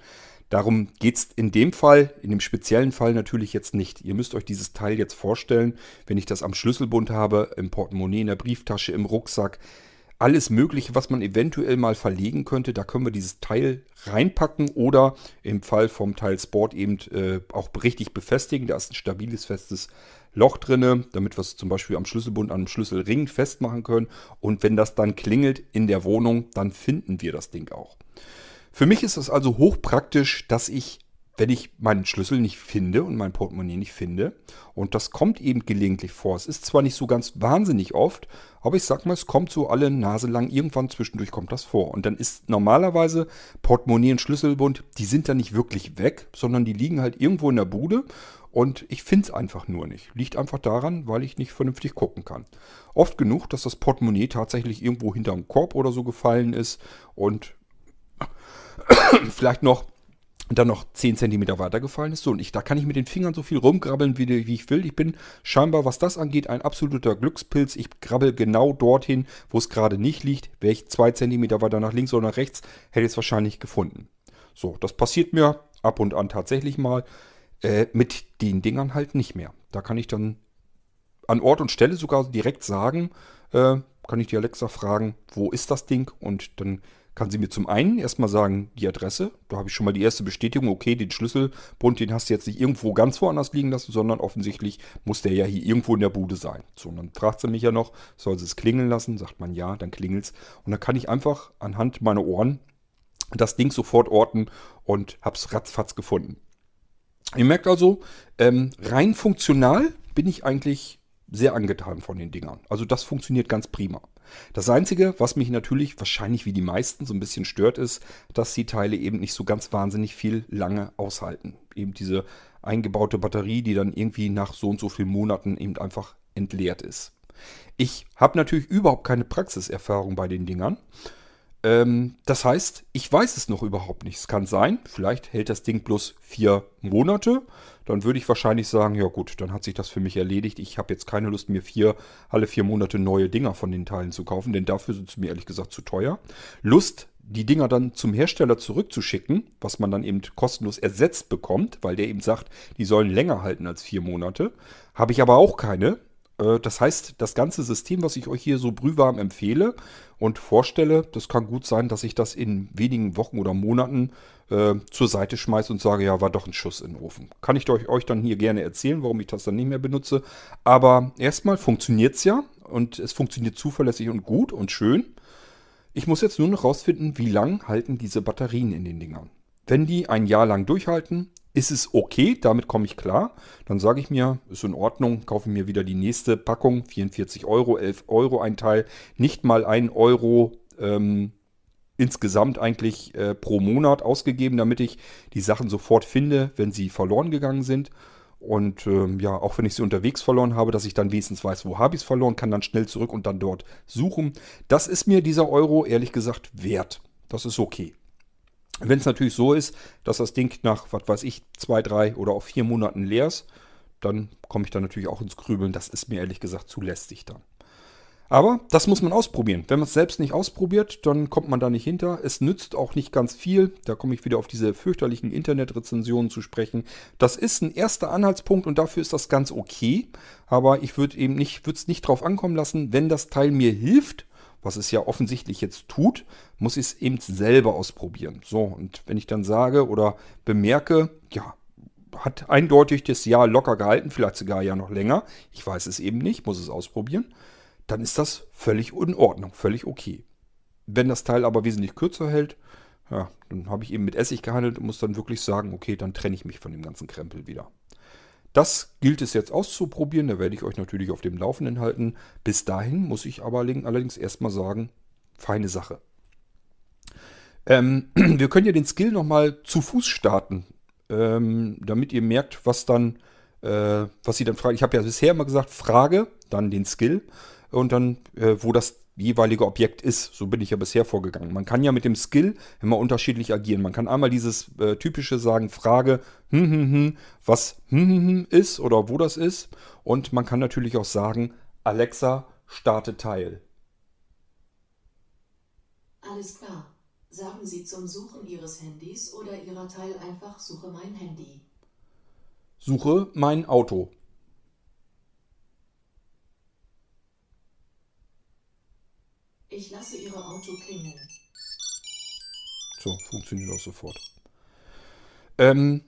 Darum geht es in dem Fall, in dem speziellen Fall natürlich jetzt nicht. Ihr müsst euch dieses Teil jetzt vorstellen, wenn ich das am Schlüsselbund habe, im Portemonnaie, in der Brieftasche, im Rucksack, alles Mögliche, was man eventuell mal verlegen könnte, da können wir dieses Teil reinpacken oder im Fall vom Teil Sport eben äh, auch richtig befestigen. Da ist ein stabiles, festes Loch drinne, damit wir es zum Beispiel am Schlüsselbund einem Schlüsselring festmachen können. Und wenn das dann klingelt in der Wohnung, dann finden wir das Ding auch. Für mich ist es also hochpraktisch, dass ich, wenn ich meinen Schlüssel nicht finde und mein Portemonnaie nicht finde, und das kommt eben gelegentlich vor. Es ist zwar nicht so ganz wahnsinnig oft, aber ich sag mal, es kommt so alle Nase lang, irgendwann zwischendurch kommt das vor. Und dann ist normalerweise Portemonnaie und Schlüsselbund, die sind dann nicht wirklich weg, sondern die liegen halt irgendwo in der Bude und ich finde es einfach nur nicht. Liegt einfach daran, weil ich nicht vernünftig gucken kann. Oft genug, dass das Portemonnaie tatsächlich irgendwo hinterm Korb oder so gefallen ist und vielleicht noch dann noch 10 cm weitergefallen ist. So, und ich, da kann ich mit den Fingern so viel rumgrabbeln, wie, wie, ich will. Ich bin scheinbar, was das angeht, ein absoluter Glückspilz. Ich grabbel genau dorthin, wo es gerade nicht liegt. Wäre ich 2 cm weiter nach links oder nach rechts, hätte ich es wahrscheinlich gefunden. So, das passiert mir ab und an tatsächlich mal. Äh, mit den Dingern halt nicht mehr. Da kann ich dann an Ort und Stelle sogar direkt sagen, äh, kann ich die Alexa fragen, wo ist das Ding? Und dann kann sie mir zum einen erstmal sagen, die Adresse. Da habe ich schon mal die erste Bestätigung, okay, den Schlüsselbund, den hast du jetzt nicht irgendwo ganz woanders liegen lassen, sondern offensichtlich muss der ja hier irgendwo in der Bude sein. So, und dann fragt sie mich ja noch, soll sie es klingeln lassen? Sagt man ja, dann klingelt es. Und dann kann ich einfach anhand meiner Ohren das Ding sofort orten und habe es ratzfatz gefunden. Ihr merkt also, ähm, rein funktional bin ich eigentlich sehr angetan von den Dingern. Also das funktioniert ganz prima. Das Einzige, was mich natürlich wahrscheinlich wie die meisten so ein bisschen stört, ist, dass die Teile eben nicht so ganz wahnsinnig viel lange aushalten. Eben diese eingebaute Batterie, die dann irgendwie nach so und so vielen Monaten eben einfach entleert ist. Ich habe natürlich überhaupt keine Praxiserfahrung bei den Dingern. Ähm, das heißt, ich weiß es noch überhaupt nicht. Es kann sein, vielleicht hält das Ding bloß vier Monate. Dann würde ich wahrscheinlich sagen, ja gut, dann hat sich das für mich erledigt. Ich habe jetzt keine Lust, mir vier, alle vier Monate neue Dinger von den Teilen zu kaufen, denn dafür sind sie mir ehrlich gesagt zu teuer. Lust, die Dinger dann zum Hersteller zurückzuschicken, was man dann eben kostenlos ersetzt bekommt, weil der eben sagt, die sollen länger halten als vier Monate, habe ich aber auch keine. Äh, das heißt, das ganze System, was ich euch hier so brühwarm empfehle und vorstelle, das kann gut sein, dass ich das in wenigen Wochen oder Monaten äh, zur Seite schmeiße und sage, ja, war doch ein Schuss in den Ofen. Kann ich euch, euch dann hier gerne erzählen, warum ich das dann nicht mehr benutze. Aber erstmal funktioniert es ja und es funktioniert zuverlässig und gut und schön. Ich muss jetzt nur noch rausfinden, wie lang halten diese Batterien in den Dingern. Wenn die ein Jahr lang durchhalten, ist es okay, damit komme ich klar. Dann sage ich mir, ist in Ordnung, kaufe mir wieder die nächste Packung, 44 Euro, 11 Euro ein Teil, nicht mal ein Euro ähm, insgesamt eigentlich äh, pro Monat ausgegeben, damit ich die Sachen sofort finde, wenn sie verloren gegangen sind. Und ähm, ja, auch wenn ich sie unterwegs verloren habe, dass ich dann wenigstens weiß, wo habe ich es verloren, kann dann schnell zurück und dann dort suchen. Das ist mir dieser Euro ehrlich gesagt wert. Das ist okay. Wenn es natürlich so ist, dass das Ding nach, was weiß ich, zwei, drei oder auch vier Monaten leer ist, dann komme ich da natürlich auch ins Grübeln. Das ist mir ehrlich gesagt zu lästig dann. Aber das muss man ausprobieren. Wenn man es selbst nicht ausprobiert, dann kommt man da nicht hinter. Es nützt auch nicht ganz viel. Da komme ich wieder auf diese fürchterlichen Internetrezensionen zu sprechen. Das ist ein erster Anhaltspunkt und dafür ist das ganz okay. Aber ich würde eben nicht, würde es nicht drauf ankommen lassen, wenn das Teil mir hilft, was es ja offensichtlich jetzt tut, muss ich es eben selber ausprobieren. So, und wenn ich dann sage oder bemerke, ja, hat eindeutig das Jahr locker gehalten, vielleicht sogar ja noch länger, ich weiß es eben nicht, muss es ausprobieren, dann ist das völlig in Ordnung, völlig okay. Wenn das Teil aber wesentlich kürzer hält, ja, dann habe ich eben mit Essig gehandelt und muss dann wirklich sagen, okay, dann trenne ich mich von dem ganzen Krempel wieder. Das gilt es jetzt auszuprobieren, da werde ich euch natürlich auf dem Laufenden halten. Bis dahin muss ich aber allerdings erstmal sagen, feine Sache. Ähm, wir können ja den Skill nochmal zu Fuß starten, ähm, damit ihr merkt, was dann, äh, was sie dann fragen. Ich habe ja bisher immer gesagt, Frage, dann den Skill und dann, äh, wo das jeweilige Objekt ist. So bin ich ja bisher vorgegangen. Man kann ja mit dem Skill immer unterschiedlich agieren. Man kann einmal dieses äh, typische sagen, Frage, hm, hm, hm, was hm, hm, hm ist oder wo das ist. Und man kann natürlich auch sagen, Alexa, starte Teil. Alles klar. Sagen Sie zum Suchen Ihres Handys oder Ihrer Teil einfach Suche mein Handy. Suche mein Auto. Ich lasse Ihre Auto klingeln. So, funktioniert auch sofort. Ähm,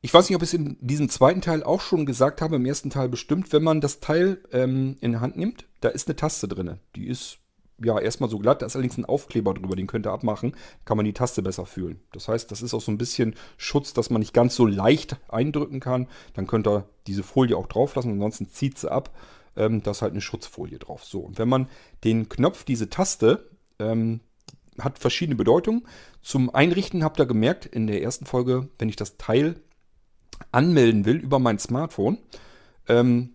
ich weiß nicht, ob ich es in diesem zweiten Teil auch schon gesagt habe, im ersten Teil bestimmt, wenn man das Teil ähm, in die Hand nimmt, da ist eine Taste drin. Die ist ja erstmal so glatt, da ist allerdings ein Aufkleber drüber, den könnt ihr abmachen, kann man die Taste besser fühlen. Das heißt, das ist auch so ein bisschen Schutz, dass man nicht ganz so leicht eindrücken kann. Dann könnt ihr diese Folie auch drauf lassen, ansonsten zieht sie ab ähm, da ist halt eine Schutzfolie drauf. So, und wenn man den Knopf, diese Taste, ähm, hat verschiedene Bedeutungen. Zum Einrichten habt ihr gemerkt, in der ersten Folge, wenn ich das Teil anmelden will über mein Smartphone, ähm,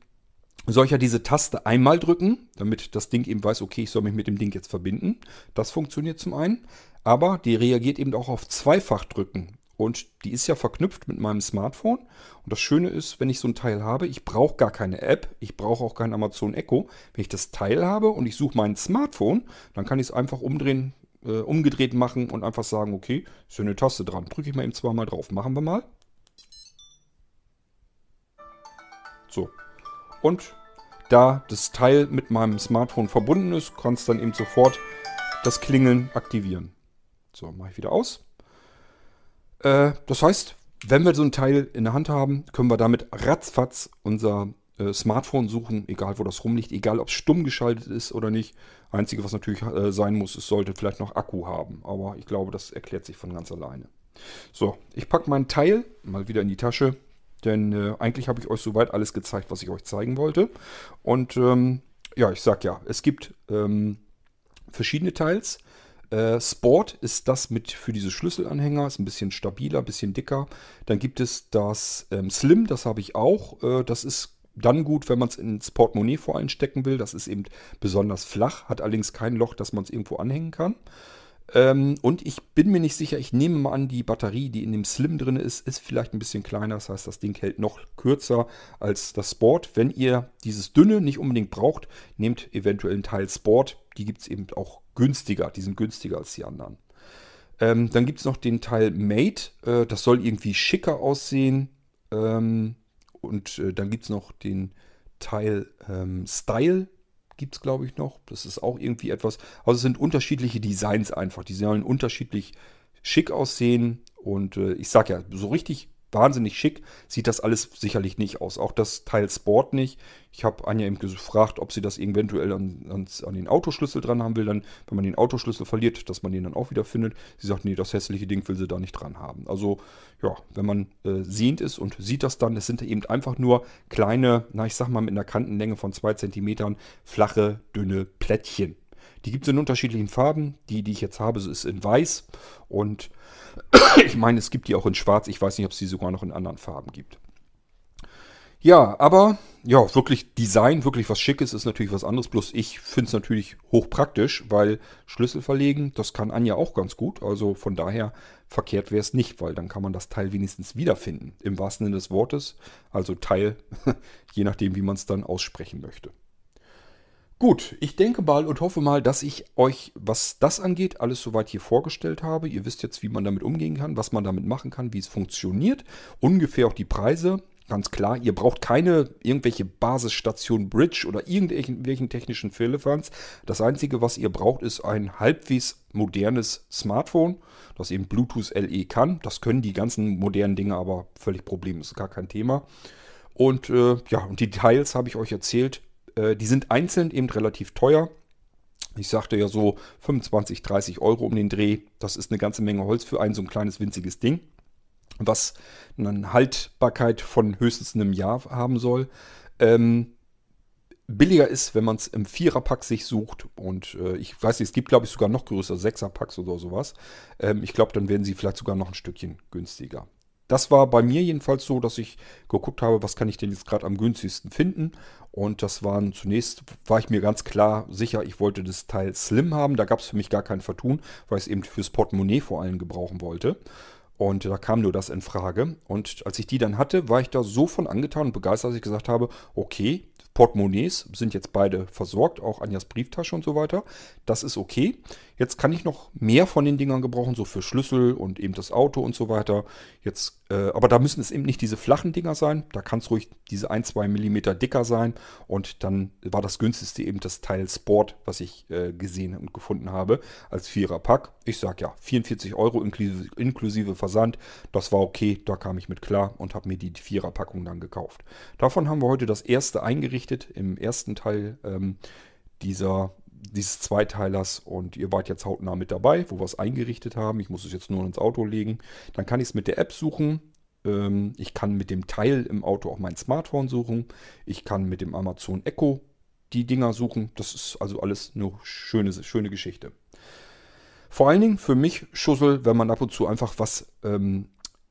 soll ich ja diese Taste einmal drücken, damit das Ding eben weiß, okay, ich soll mich mit dem Ding jetzt verbinden. Das funktioniert zum einen. Aber die reagiert eben auch auf zweifach drücken. Und die ist ja verknüpft mit meinem Smartphone. Und das Schöne ist, wenn ich so ein Teil habe, ich brauche gar keine App, ich brauche auch kein Amazon Echo. Wenn ich das Teil habe und ich suche mein Smartphone, dann kann ich es einfach umdrehen, äh, umgedreht machen und einfach sagen, okay, ist ja eine Taste dran. Drücke ich mal eben zweimal drauf. Machen wir mal. So. Und da das Teil mit meinem Smartphone verbunden ist, kann es dann eben sofort das Klingeln aktivieren. So, mache ich wieder aus. Äh, das heißt, wenn wir so ein Teil in der Hand haben, können wir damit ratzfatz unser äh, Smartphone suchen, egal wo das rumliegt, egal ob es stumm geschaltet ist oder nicht. Einzige, was natürlich äh, sein muss, es sollte vielleicht noch Akku haben. Aber ich glaube, das erklärt sich von ganz alleine. So, ich packe mein Teil mal wieder in die Tasche, denn äh, eigentlich habe ich euch soweit alles gezeigt, was ich euch zeigen wollte. Und ähm, ja, ich sag ja, es gibt ähm, verschiedene Teils. Äh, Sport ist das mit für diese Schlüsselanhänger, ist ein bisschen stabiler, ein bisschen dicker. Dann gibt es das ähm, Slim, das habe ich auch. Äh, das ist dann gut, wenn man es ins Portemonnaie vor allem stecken will. Das ist eben besonders flach, hat allerdings kein Loch, dass man es irgendwo anhängen kann. Ähm, und ich bin mir nicht sicher, ich nehme mal an, die Batterie, die in dem Slim drin ist, ist vielleicht ein bisschen kleiner. Das heißt, das Ding hält noch kürzer als das Sport. Wenn ihr dieses dünne nicht unbedingt braucht, nehmt eventuell einen Teil Sport. Die gibt es eben auch günstiger. Die sind günstiger als die anderen. Ähm, dann gibt es noch den Teil Mate. Äh, das soll irgendwie schicker aussehen. Ähm, und äh, dann gibt es noch den Teil ähm, Style. Gibt es, glaube ich, noch. Das ist auch irgendwie etwas. Also es sind unterschiedliche Designs einfach. Die sollen unterschiedlich schick aussehen. Und äh, ich sage ja, so richtig wahnsinnig schick sieht das alles sicherlich nicht aus. Auch das Teil Sport nicht. Ich habe Anja eben gefragt, ob sie das eventuell an, an, an, den Autoschlüssel dran haben will. Dann, wenn man den Autoschlüssel verliert, dass man den dann auch wieder findet. Sie sagt, nee, das hässliche Ding will sie da nicht dran haben. Also, ja, wenn man äh, sehend ist und sieht das dann, es sind eben einfach nur kleine, na, ich sag mal mit einer Kantenlänge von 2 cm, flache, dünne Plättchen. Die gibt es in unterschiedlichen Farben. Die, die ich jetzt habe, ist in weiß. Und ich meine, es gibt die auch in schwarz. Ich weiß nicht, ob es die sogar noch in anderen Farben gibt. Ja, aber ja, wirklich Design, wirklich was Schickes ist natürlich was anderes. Bloß ich finde es natürlich hochpraktisch, weil Schlüssel verlegen, das kann Anja auch ganz gut. Also von daher verkehrt wäre es nicht, weil dann kann man das Teil wenigstens wiederfinden. Im wahrsten Sinne des Wortes. Also Teil, je nachdem, wie man es dann aussprechen möchte. Gut, ich denke mal und hoffe mal, dass ich euch, was das angeht, alles soweit hier vorgestellt habe. Ihr wisst jetzt, wie man damit umgehen kann, was man damit machen kann, wie es funktioniert. Ungefähr auch die Preise. Ganz klar, ihr braucht keine irgendwelche Basisstation Bridge oder irgendwelchen technischen Firlefanz. Das Einzige, was ihr braucht, ist ein halbwegs modernes Smartphone, das eben Bluetooth LE kann. Das können die ganzen modernen Dinge aber völlig problemlos, gar kein Thema. Und äh, ja, und die Details habe ich euch erzählt. Äh, die sind einzeln eben relativ teuer. Ich sagte ja so 25, 30 Euro um den Dreh. Das ist eine ganze Menge Holz für ein so ein kleines winziges Ding, was eine Haltbarkeit von höchstens einem Jahr haben soll. Ähm, billiger ist, wenn man es im Viererpack sich sucht. Und äh, ich weiß nicht, es gibt glaube ich sogar noch größere Sechserpacks oder sowas. Ähm, ich glaube, dann werden sie vielleicht sogar noch ein Stückchen günstiger. Das war bei mir jedenfalls so, dass ich geguckt habe, was kann ich denn jetzt gerade am günstigsten finden. Und das waren zunächst, war ich mir ganz klar sicher, ich wollte das Teil Slim haben. Da gab es für mich gar kein Vertun, weil ich es eben fürs Portemonnaie vor allem gebrauchen wollte. Und da kam nur das in Frage. Und als ich die dann hatte, war ich da so von angetan und begeistert, dass ich gesagt habe, okay, Portemonnaies sind jetzt beide versorgt, auch Anjas Brieftasche und so weiter. Das ist okay. Jetzt kann ich noch mehr von den Dingern gebrauchen, so für Schlüssel und eben das Auto und so weiter. Jetzt, äh, aber da müssen es eben nicht diese flachen Dinger sein. Da kann es ruhig diese 1, 2 mm dicker sein. Und dann war das günstigste eben das Teil Sport, was ich äh, gesehen und gefunden habe, als Vierer-Pack. Ich sag ja, 44 Euro inklusive, inklusive Versand. Das war okay, da kam ich mit klar und habe mir die Vierer-Packung dann gekauft. Davon haben wir heute das erste eingerichtet im ersten Teil ähm, dieser dieses Zweiteilers und ihr wart jetzt hautnah mit dabei, wo wir es eingerichtet haben. Ich muss es jetzt nur ins Auto legen. Dann kann ich es mit der App suchen. Ähm, ich kann mit dem Teil im Auto auch mein Smartphone suchen. Ich kann mit dem Amazon Echo die Dinger suchen. Das ist also alles eine schöne, schöne Geschichte. Vor allen Dingen für mich Schussel, wenn man ab und zu einfach was, ähm,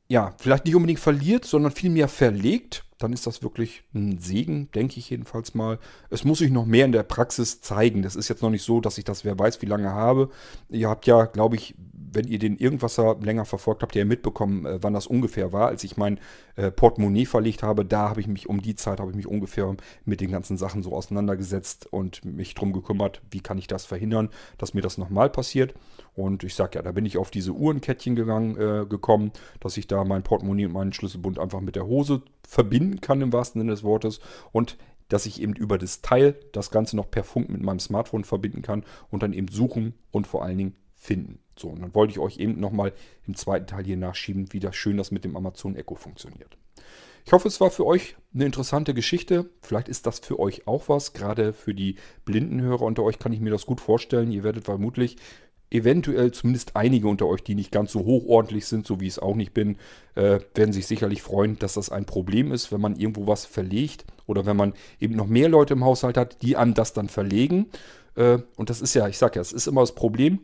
ja, vielleicht nicht unbedingt verliert, sondern vielmehr verlegt dann ist das wirklich ein Segen, denke ich jedenfalls mal. Es muss sich noch mehr in der Praxis zeigen. Das ist jetzt noch nicht so, dass ich das wer weiß, wie lange habe. Ihr habt ja, glaube ich, wenn ihr den Irgendwasser länger verfolgt habt, ihr ja mitbekommen, äh, wann das ungefähr war, als ich mein äh, Portemonnaie verlegt habe. Da habe ich mich um die Zeit habe ich mich ungefähr mit den ganzen Sachen so auseinandergesetzt und mich darum gekümmert, wie kann ich das verhindern, dass mir das nochmal passiert. Und ich sage ja, da bin ich auf diese Uhrenkettchen gegangen, äh, gekommen, dass ich da mein Portemonnaie und meinen Schlüsselbund einfach mit der Hose verbinden kann im wahrsten Sinne des Wortes. Und dass ich eben über das Teil das Ganze noch per Funk mit meinem Smartphone verbinden kann und dann eben suchen und vor allen Dingen finden. So, und dann wollte ich euch eben nochmal im zweiten Teil hier nachschieben, wie das schön das mit dem Amazon Echo funktioniert. Ich hoffe, es war für euch eine interessante Geschichte. Vielleicht ist das für euch auch was. Gerade für die blinden Hörer unter euch kann ich mir das gut vorstellen. Ihr werdet vermutlich eventuell zumindest einige unter euch, die nicht ganz so hochordentlich sind, so wie ich es auch nicht bin, äh, werden sich sicherlich freuen, dass das ein Problem ist, wenn man irgendwo was verlegt oder wenn man eben noch mehr Leute im Haushalt hat, die an das dann verlegen. Äh, und das ist ja, ich sage ja, es ist immer das Problem,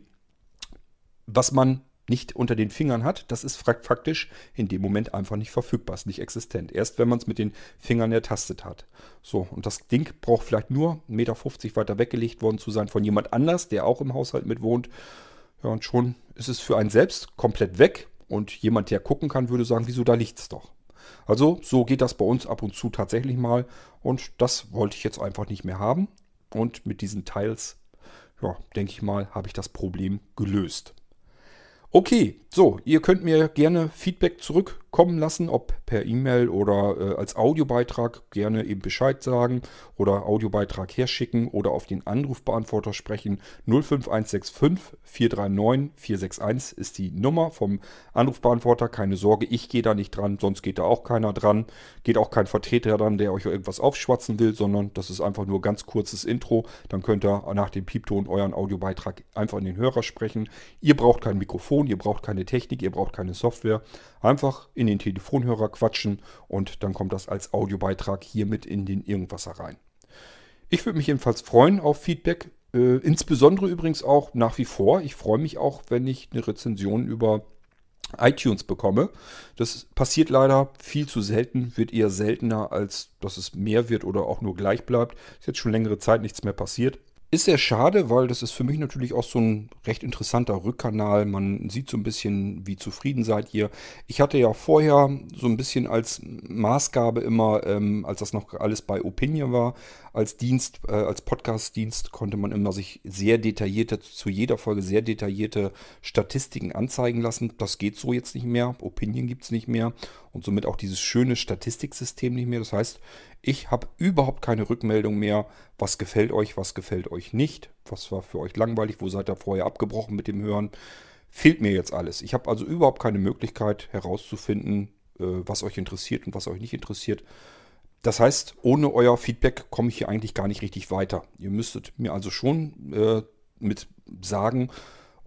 was man nicht unter den Fingern hat, das ist faktisch in dem Moment einfach nicht verfügbar, ist nicht existent. Erst wenn man es mit den Fingern ertastet hat. So, und das Ding braucht vielleicht nur 1,50 Meter weiter weggelegt worden zu sein von jemand anders, der auch im Haushalt mit wohnt. Ja, und schon ist es für einen selbst komplett weg. Und jemand, der gucken kann, würde sagen, wieso, da liegt es doch. Also, so geht das bei uns ab und zu tatsächlich mal. Und das wollte ich jetzt einfach nicht mehr haben. Und mit diesen Teils, ja, denke ich mal, habe ich das Problem gelöst. Okay, so, ihr könnt mir gerne Feedback zurückkommen lassen, ob per E-Mail oder äh, als Audiobeitrag gerne eben Bescheid sagen oder Audiobeitrag herschicken oder auf den Anrufbeantworter sprechen. 05165 439 461 ist die Nummer vom Anrufbeantworter. Keine Sorge, ich gehe da nicht dran, sonst geht da auch keiner dran. Geht auch kein Vertreter dran, der euch irgendwas aufschwatzen will, sondern das ist einfach nur ganz kurzes Intro. Dann könnt ihr nach dem Piepton euren Audiobeitrag einfach in den Hörer sprechen. Ihr braucht kein Mikrofon ihr braucht keine Technik, ihr braucht keine Software. Einfach in den Telefonhörer quatschen und dann kommt das als Audiobeitrag hier mit in den Irgendwasser rein. Ich würde mich jedenfalls freuen auf Feedback. Äh, insbesondere übrigens auch nach wie vor. Ich freue mich auch, wenn ich eine Rezension über iTunes bekomme. Das passiert leider viel zu selten, wird eher seltener, als dass es mehr wird oder auch nur gleich bleibt. Ist jetzt schon längere Zeit nichts mehr passiert. Ist sehr schade, weil das ist für mich natürlich auch so ein recht interessanter Rückkanal. Man sieht so ein bisschen, wie zufrieden seid ihr. Ich hatte ja vorher so ein bisschen als Maßgabe immer, ähm, als das noch alles bei Opinion war, als Dienst, äh, als Podcast-Dienst konnte man immer sich sehr detaillierte, zu jeder Folge sehr detaillierte Statistiken anzeigen lassen. Das geht so jetzt nicht mehr. Opinion gibt es nicht mehr und somit auch dieses schöne Statistiksystem nicht mehr. Das heißt, ich habe überhaupt keine Rückmeldung mehr, was gefällt euch, was gefällt euch nicht, was war für euch langweilig, wo seid ihr vorher abgebrochen mit dem Hören. Fehlt mir jetzt alles. Ich habe also überhaupt keine Möglichkeit herauszufinden, äh, was euch interessiert und was euch nicht interessiert. Das heißt, ohne euer Feedback komme ich hier eigentlich gar nicht richtig weiter. Ihr müsstet mir also schon äh, mit sagen,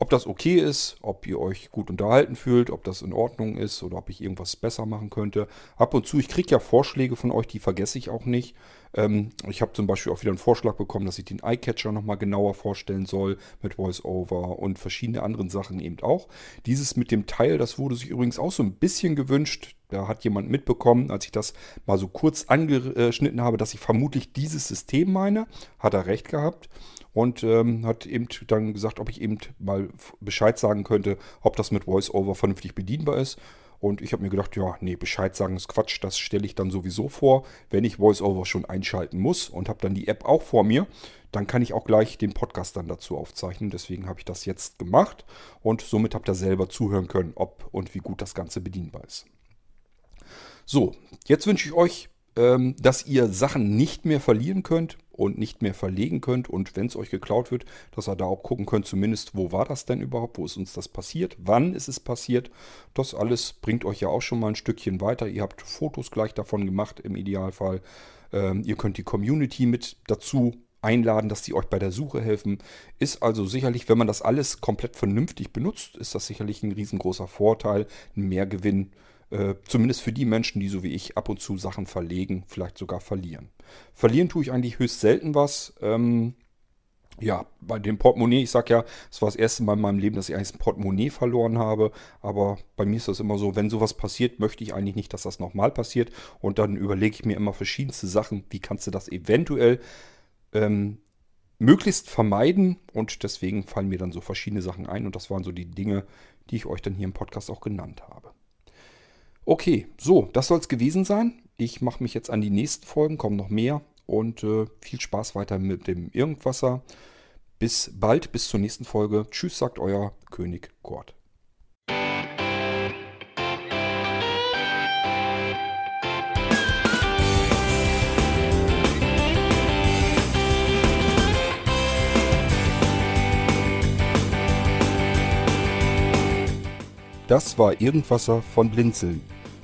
ob das okay ist, ob ihr euch gut unterhalten fühlt, ob das in Ordnung ist oder ob ich irgendwas besser machen könnte. Ab und zu, ich kriege ja Vorschläge von euch, die vergesse ich auch nicht. Ähm, ich habe zum Beispiel auch wieder einen Vorschlag bekommen, dass ich den Eyecatcher nochmal genauer vorstellen soll mit VoiceOver und verschiedene anderen Sachen eben auch. Dieses mit dem Teil, das wurde sich übrigens auch so ein bisschen gewünscht. Da hat jemand mitbekommen, als ich das mal so kurz angeschnitten habe, dass ich vermutlich dieses System meine. Hat er recht gehabt und ähm, hat eben dann gesagt, ob ich eben mal Bescheid sagen könnte, ob das mit VoiceOver vernünftig bedienbar ist. Und ich habe mir gedacht, ja, nee, Bescheid sagen ist Quatsch, das stelle ich dann sowieso vor, wenn ich VoiceOver schon einschalten muss und habe dann die App auch vor mir, dann kann ich auch gleich den Podcast dann dazu aufzeichnen. Deswegen habe ich das jetzt gemacht und somit habt ihr selber zuhören können, ob und wie gut das Ganze bedienbar ist. So, jetzt wünsche ich euch ähm, dass ihr Sachen nicht mehr verlieren könnt und nicht mehr verlegen könnt und wenn es euch geklaut wird, dass ihr da auch gucken könnt, zumindest wo war das denn überhaupt, wo ist uns das passiert, wann ist es passiert. Das alles bringt euch ja auch schon mal ein Stückchen weiter. Ihr habt Fotos gleich davon gemacht im Idealfall. Ähm, ihr könnt die Community mit dazu einladen, dass die euch bei der Suche helfen. Ist also sicherlich, wenn man das alles komplett vernünftig benutzt, ist das sicherlich ein riesengroßer Vorteil, ein Mehrgewinn äh, zumindest für die Menschen, die so wie ich ab und zu Sachen verlegen, vielleicht sogar verlieren. Verlieren tue ich eigentlich höchst selten was. Ähm, ja, bei dem Portemonnaie, ich sag ja, es war das erste Mal in meinem Leben, dass ich eigentlich ein Portemonnaie verloren habe. Aber bei mir ist das immer so, wenn sowas passiert, möchte ich eigentlich nicht, dass das nochmal passiert. Und dann überlege ich mir immer verschiedenste Sachen, wie kannst du das eventuell ähm, möglichst vermeiden. Und deswegen fallen mir dann so verschiedene Sachen ein. Und das waren so die Dinge, die ich euch dann hier im Podcast auch genannt habe. Okay, so, das soll es gewesen sein. Ich mache mich jetzt an die nächsten Folgen, kommen noch mehr und äh, viel Spaß weiter mit dem Irgendwasser. Bis bald, bis zur nächsten Folge. Tschüss, sagt euer König Kurt. Das war Irgendwasser von Blinzeln.